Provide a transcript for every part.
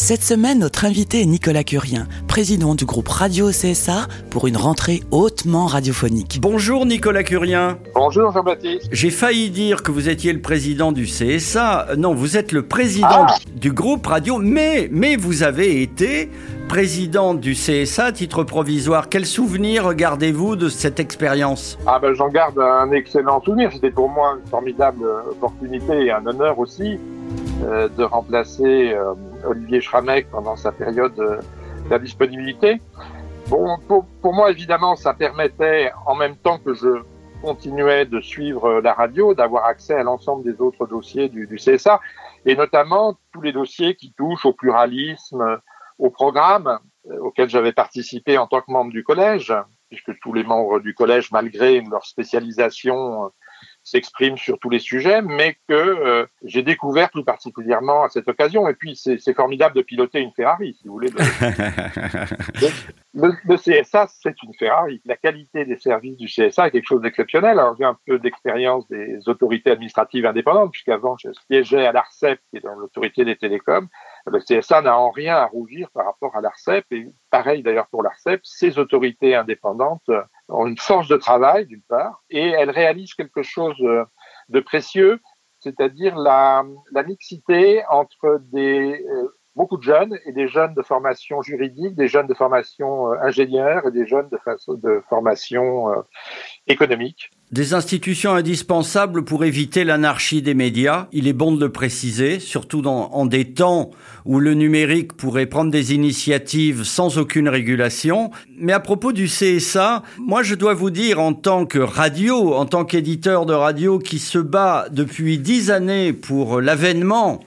Cette semaine, notre invité est Nicolas Curien, président du groupe Radio CSA pour une rentrée hautement radiophonique. Bonjour Nicolas Curien. Bonjour Jean-Baptiste. J'ai failli dire que vous étiez le président du CSA. Non, vous êtes le président Ah. du groupe radio, mais, mais vous avez été président du CSA à titre provisoire. Quel souvenir gardez-vous de cette expérience? Ah ben j'en garde un excellent souvenir. C'était pour moi une formidable opportunité et un honneur aussi euh, de remplacer euh, Olivier Schramek pendant sa période euh, d'indisponibilité. Bon, pour, pour moi évidemment, ça permettait en même temps que je continuais de suivre euh, la radio, d'avoir accès à l'ensemble des autres dossiers du, du CSA et notamment tous les dossiers qui touchent au pluralisme, euh, au programme auquel j'avais participé en tant que membre du collège puisque tous les membres du collège, malgré leur spécialisation, s'expriment sur tous les sujets, mais que euh, j'ai découvert tout particulièrement à cette occasion. Et puis, c'est formidable de piloter une Ferrari, si vous voulez. Le, le- le CSA, c'est une Ferrari. La qualité des services du CSA est quelque chose d'exceptionnel. Alors, j'ai un peu d'expérience des autorités administratives indépendantes, puisqu'avant, je siégeais à l'ARCEP, qui est dans l'autorité des télécoms. Le CSA n'a en rien à rougir par rapport à l'ARCEP, et pareil d'ailleurs pour l'ARCEP, ces autorités indépendantes ont une force de travail d'une part, et elles réalisent quelque chose euh, de précieux, c'est-à-dire la, la mixité entre des euh, beaucoup de jeunes et des jeunes de formation juridique, des jeunes de formation euh, et des jeunes de, de formation euh, économique. Des institutions indispensables pour éviter l'anarchie des médias, il est bon de le préciser, surtout dans, en des temps où le numérique pourrait prendre des initiatives sans aucune régulation. Mais à propos du CSA, moi je dois vous dire en tant que radio, en tant qu'éditeur de radio qui se bat depuis dix années pour l'avènement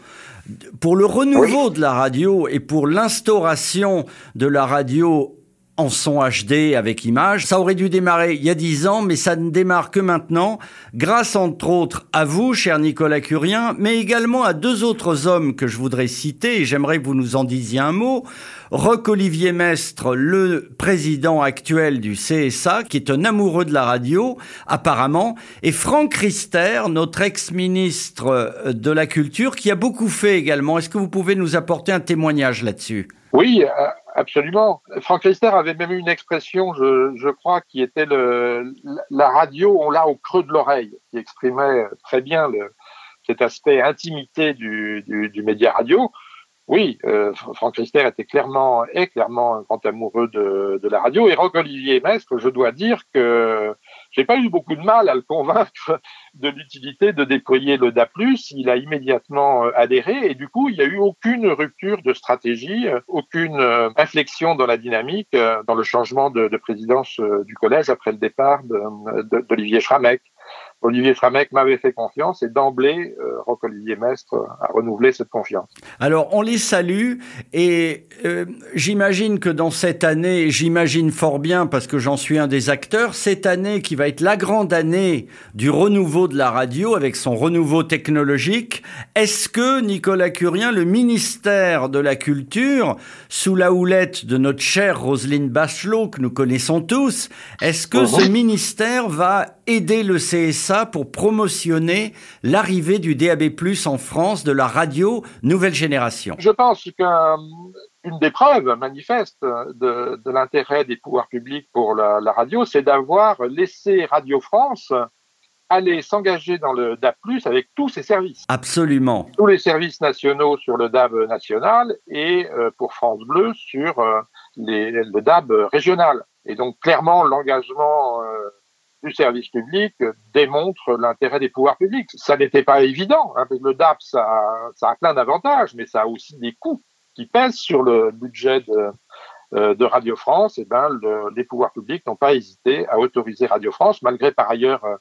pour le renouveau de la radio et pour l'instauration de la radio en son HD avec image, ça aurait dû démarrer il y a dix ans, mais ça ne démarre que maintenant, grâce entre autres à vous, cher Nicolas Curien, mais également à deux autres hommes que je voudrais citer, et j'aimerais que vous nous en disiez un mot. Roch-Olivier Mestre, le président actuel du CSA, qui est un amoureux de la radio, apparemment, et Franck Rister, notre ex-ministre euh, de la Culture, qui a beaucoup fait également. Est-ce que vous pouvez nous apporter un témoignage là-dessus? Oui, euh, absolument. Franck Rister avait même eu une expression, je, je crois, qui était le, la radio, on l'a au creux de l'oreille, qui exprimait très bien le, cet aspect intimité du, du, du média radio. Oui, euh, Franck Rister était clairement, est clairement un grand amoureux de, de la radio. Et Roch Olivier Mestre, je dois dire que j'ai pas eu beaucoup de mal à le convaincre de l'utilité de déployer le DA+. Il a immédiatement euh, adhéré et du coup, il n'y a eu aucune rupture de stratégie, euh, aucune euh, inflexion dans la dynamique, dans le changement de, de présidence du collège après le départ de- de- d'Olivier Schramek. Olivier Schramek m'avait fait confiance et d'emblée, euh, Roch-Olivier Mestre a renouvelé cette confiance. Alors, on les salue et euh, j'imagine que dans cette année, j'imagine fort bien parce que j'en suis un des acteurs, cette année qui va être la grande année du renouveau de la radio avec son renouveau technologique, est-ce que Nicolas Curien, le ministère de la Culture, sous la houlette de notre chère Roselyne Bachelot que nous connaissons tous, est-ce que ce ministère va aider le CSA pour promotionner l'arrivée du DAB+ en France de la radio nouvelle génération Je pense qu'une des preuves manifestes de, de l'intérêt des pouvoirs publics pour la, la radio, c'est d'avoir laissé Radio France aller s'engager dans le DAB+, avec tous ses services. Absolument. Tous les services nationaux sur le DAB national et euh, pour France Bleu sur euh, les, le DAB régional. Et donc clairement, l'engagement euh, du service public démontre l'intérêt des pouvoirs publics. Ça n'était pas évident. Hein, le DAB, ça, a plein d'avantages, mais ça a aussi des coûts qui pèsent sur le budget de, euh, Radio France. Et ben, le, les pouvoirs publics n'ont pas hésité à autoriser Radio France, malgré par ailleurs euh,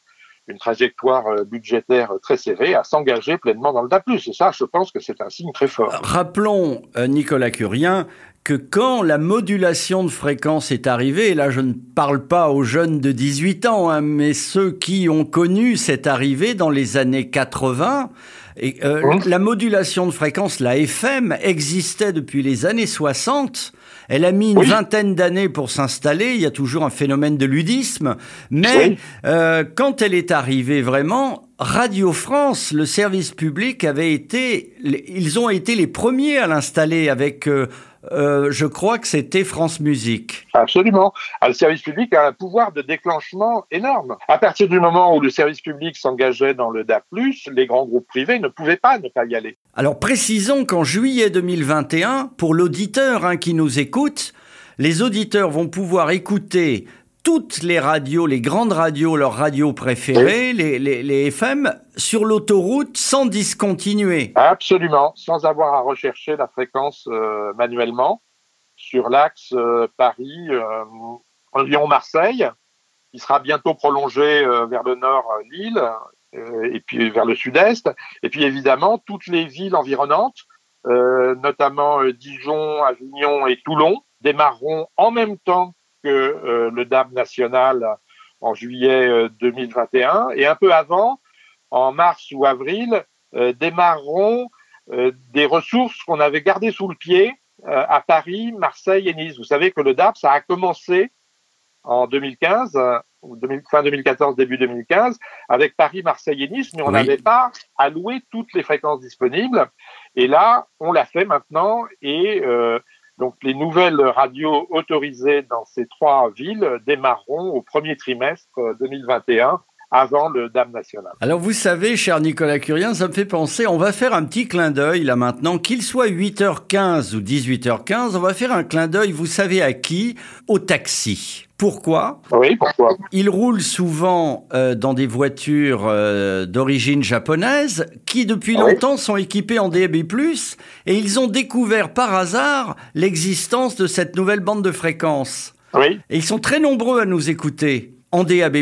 une trajectoire euh, budgétaire très serrée, à s'engager pleinement dans le DAP+. Et ça, je pense que c'est un signe très fort. Rappelons, Nicolas Curien, que quand la modulation de fréquence est arrivée, et là je ne parle pas aux jeunes de 18 ans, hein, mais ceux qui ont connu cette arrivée dans les années 80, et, euh, la modulation de fréquence, la FM, existait depuis les années 60. Elle a mis une Oui. vingtaine d'années pour s'installer. Il y a toujours un phénomène de ludisme. Mais Oui. euh, quand elle est arrivée vraiment, Radio France, le service public, avait été, ils ont été les premiers à l'installer avec, euh, euh, je crois que c'était France Musique. Absolument. Ah, le service public a un pouvoir de déclenchement énorme. À partir du moment où le service public s'engageait dans le DAP+, les grands groupes privés ne pouvaient pas ne pas y aller. Alors précisons qu'en juillet 2021, pour l'auditeur hein, qui nous écoute, les auditeurs vont pouvoir écouter toutes les radios, les grandes radios, leurs radios préférées, les, les, les FM, sur l'autoroute sans discontinuer. Absolument, sans avoir à rechercher la fréquence euh, manuellement. Sur l'axe euh, Paris, euh, Lyon-Marseille, qui sera bientôt prolongé vers le nord, Lille, et puis vers le sud-est, et puis évidemment toutes les villes environnantes, notamment Dijon, Avignon et Toulon, démarreront en même temps que euh, le DAB national en juillet euh, 2021, et un peu avant, en mars ou avril, euh, démarreront euh, des ressources qu'on avait gardées sous le pied euh, à Paris, Marseille et Nice. Vous savez que le DAP, ça a commencé en 2015, euh, ou 2000 fin 2014, début 2015, avec Paris, Marseille et Nice, mais on Oui. n'avait pas alloué toutes les fréquences disponibles. Et là, on l'a fait maintenant, et euh, donc les nouvelles radios autorisées dans ces trois villes démarreront au premier trimestre euh, 2021 avant le DAM national. Alors vous savez, cher Nicolas Curien, ça me fait penser, on va faire un petit clin d'œil là maintenant, qu'il soit 8h15 ou 18h15, on va faire un clin d'œil, vous savez à qui? Au taxi. Pourquoi Oui, pourquoi Ils roulent souvent euh, dans des voitures euh, d'origine japonaise qui depuis Ah oui. longtemps sont équipées en DAB+, et ils ont découvert par hasard l'existence de cette nouvelle bande de fréquence. Oui, Et ils sont très nombreux à nous écouter en DAB+.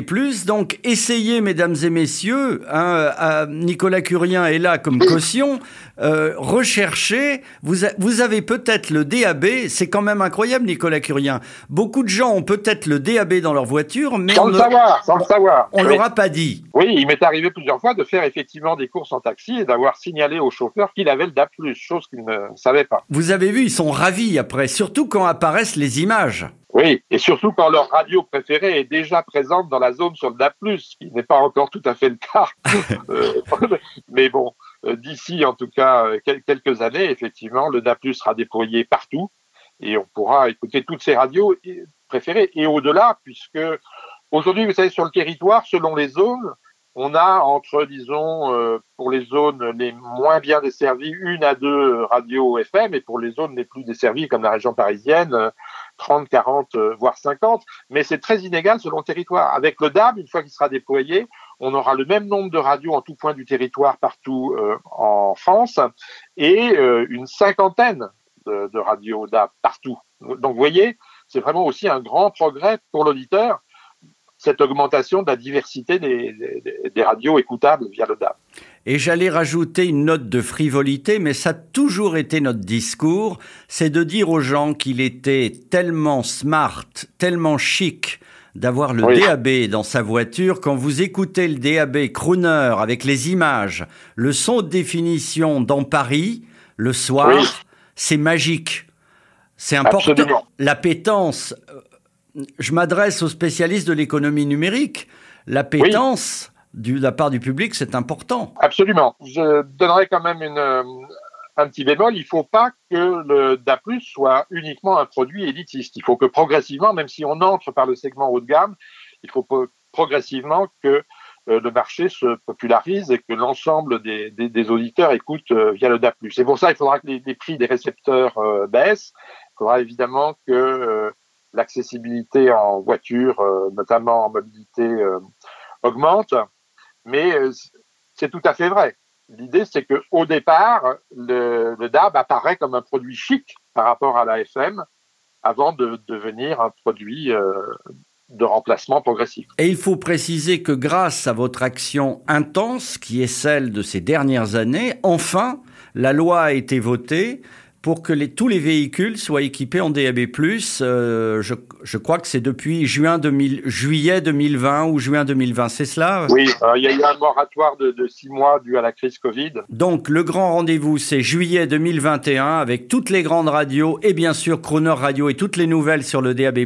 Donc, essayez, mesdames et messieurs, hein, à- Nicolas Curien est là comme caution, euh, recherchez, vous, a- vous avez peut-être le DAB, c'est quand même incroyable, Nicolas Curien. Beaucoup de gens ont peut-être le DAB dans leur voiture, mais sans on le ne savoir, sans le savoir. on oui. leur a pas dit. Oui, il m'est arrivé plusieurs fois de faire effectivement des courses en taxi et d'avoir signalé au chauffeur qu'il avait le DAP+, chose qu'il ne savait pas. Vous avez vu, ils sont ravis après, surtout quand apparaissent les images. Oui, et surtout quand leur radio préférée est déjà présente dans la zone sur le DAP+, ce qui n'est pas encore tout à fait le cas. Euh, mais bon, euh, d'ici en tout cas euh, quel- quelques années, effectivement, le DAP+ sera déployé partout et on pourra écouter toutes ces radios préférées. Et au-delà, puisque aujourd'hui, vous savez, sur le territoire, selon les zones, on a entre, disons, euh, pour les zones les moins bien desservies, une à deux radios FM, et pour les zones les plus desservies, comme la région parisienne, 30, 40, euh, voire 50. Mais c'est très inégal selon le territoire. Avec le DAB, une fois qu'il sera déployé, on aura le même nombre de radios en tout point du territoire partout euh, en France, et euh, une cinquantaine de, radios DAB partout. Donc, vous voyez, c'est vraiment aussi un grand progrès pour l'auditeur cette augmentation de la diversité des radios écoutables via le DAB. Et j'allais rajouter une note de frivolité, mais ça a toujours été notre discours, c'est de dire aux gens qu'il était tellement smart, tellement chic d'avoir le Oui. DAB dans sa voiture. Quand vous écoutez le DAB crooner avec les images, le son de définition dans Paris, le soir, Oui. c'est magique. C'est important. Absolument. La pétence, euh, je m'adresse aux spécialistes de l'économie numérique. La pétence de la part du public, c'est important. Absolument. Je donnerai quand même une, euh, un petit bémol. Il ne faut pas que le DAP+, soit uniquement un produit élitiste. Il faut que progressivement, même si on entre par le segment haut de gamme, il faut progressivement que euh, le marché se popularise et que l'ensemble des, des- auditeurs écoutent euh, via le DAP+. C'est pour ça il faudra que les, prix des récepteurs baissent. Il faudra évidemment que l'accessibilité en voiture, notamment en mobilité, augmente. Mais euh, c'est tout à fait vrai. L'idée, c'est que au départ, le, DAB apparaît comme un produit chic par rapport à la FM, avant de devenir un produit euh, de remplacement progressif. Et il faut préciser que grâce à votre action intense, qui est celle de ces dernières années, enfin, la loi a été votée pour que les, tous les véhicules soient équipés en DAB+. Euh, je, je, crois que c'est depuis juin 2000, juillet 2020 ou juin 2020, c'est cela? Oui, euh, il y a eu un moratoire de, de, six mois dû à la crise Covid. Donc le grand rendez-vous, c'est juillet 2021 avec toutes les grandes radios et bien sûr Croner Radio et toutes les nouvelles sur le DAB+,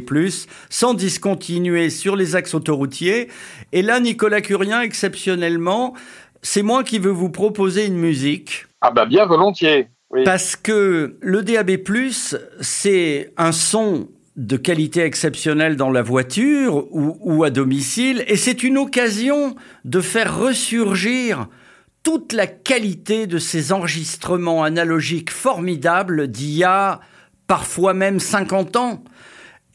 sans discontinuer sur les axes autoroutiers. Et là, Nicolas Curien, exceptionnellement, c'est moi qui veux vous proposer une musique. Ah bah bien volontiers. Parce que le DAB+, c'est un son de qualité exceptionnelle dans la voiture ou, à domicile, et c'est une occasion de faire ressurgir toute la qualité de ces enregistrements analogiques formidables d'il y a parfois même 50 ans.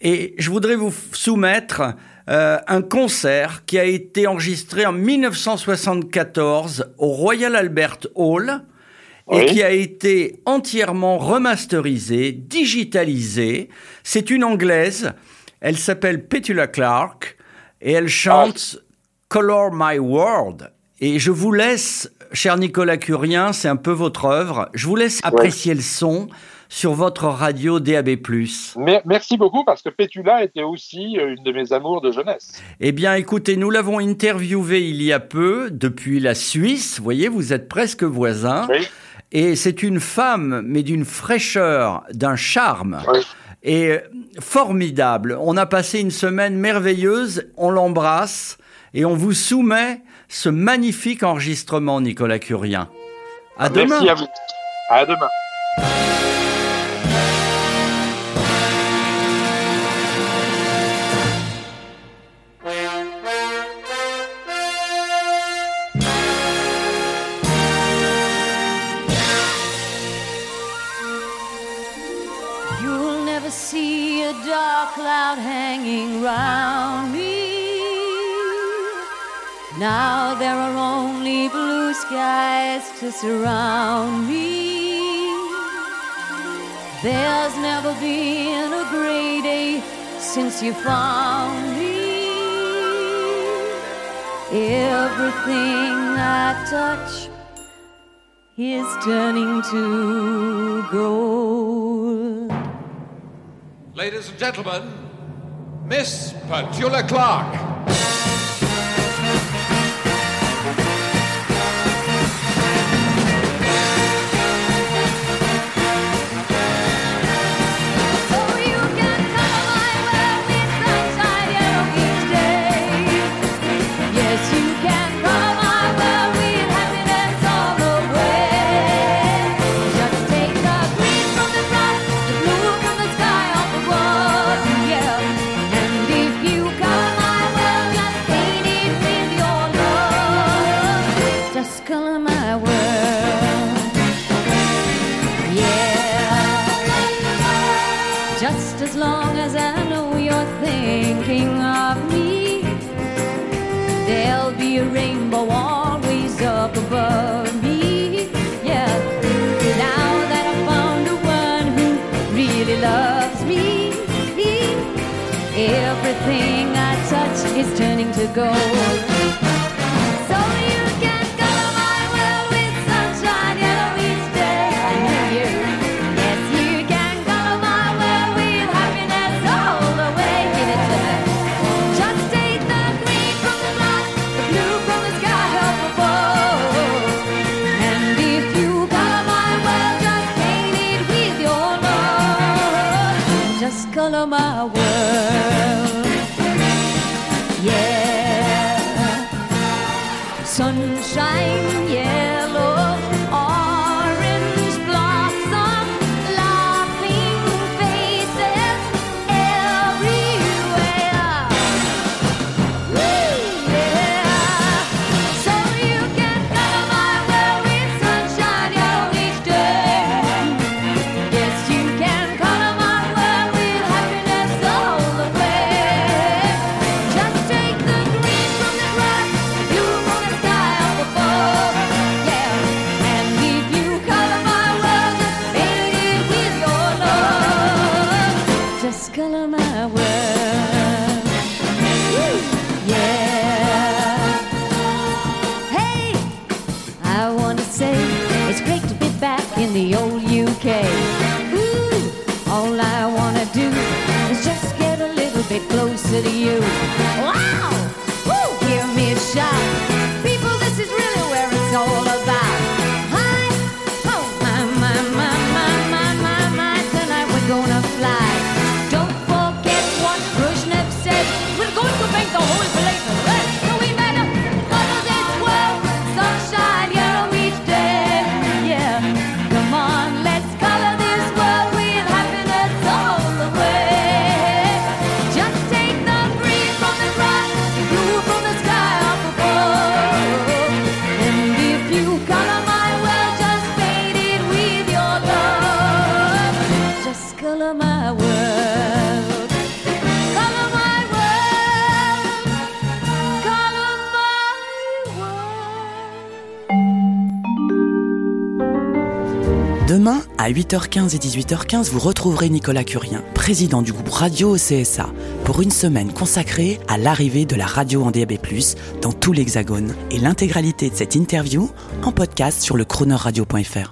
Et je voudrais vous soumettre euh, un concert qui a été enregistré en 1974 au Royal Albert Hall et qui a été entièrement remasterisé, digitalisé. C'est une Anglaise, elle s'appelle Petula Clark et elle chante Color My World. Et je vous laisse, cher Nicolas Curien, c'est un peu votre œuvre, je vous laisse apprécier le son sur votre radio DAB+. Merci beaucoup parce que Petula était aussi euh, une de mes amours de jeunesse. Eh bien, écoutez, nous l'avons interviewée il y a peu depuis la Suisse. Vous voyez, vous êtes presque voisins. Oui. Et c'est une femme, mais d'une fraîcheur, d'un charme. Et euh, formidable. On a passé une semaine merveilleuse. On l'embrasse et on vous soumet ce magnifique enregistrement, Nicolas Curien. À demain. Merci à vous. À demain. Surround me. There's never been a gray day since you found me. Everything I touch is turning to gold. Ladies and gentlemen, Miss Petula Clark. in the old UK. Ooh, all I wanna do is just get a little bit closer to you. Demain, à 8h15 et 18h15, vous retrouverez Nicolas Curien, président du groupe Radio au CSA, pour une semaine consacrée à l'arrivée de la radio en DAB+, dans tout l'Hexagone, et l'intégralité de cette interview en podcast sur le chroneurradio.fr.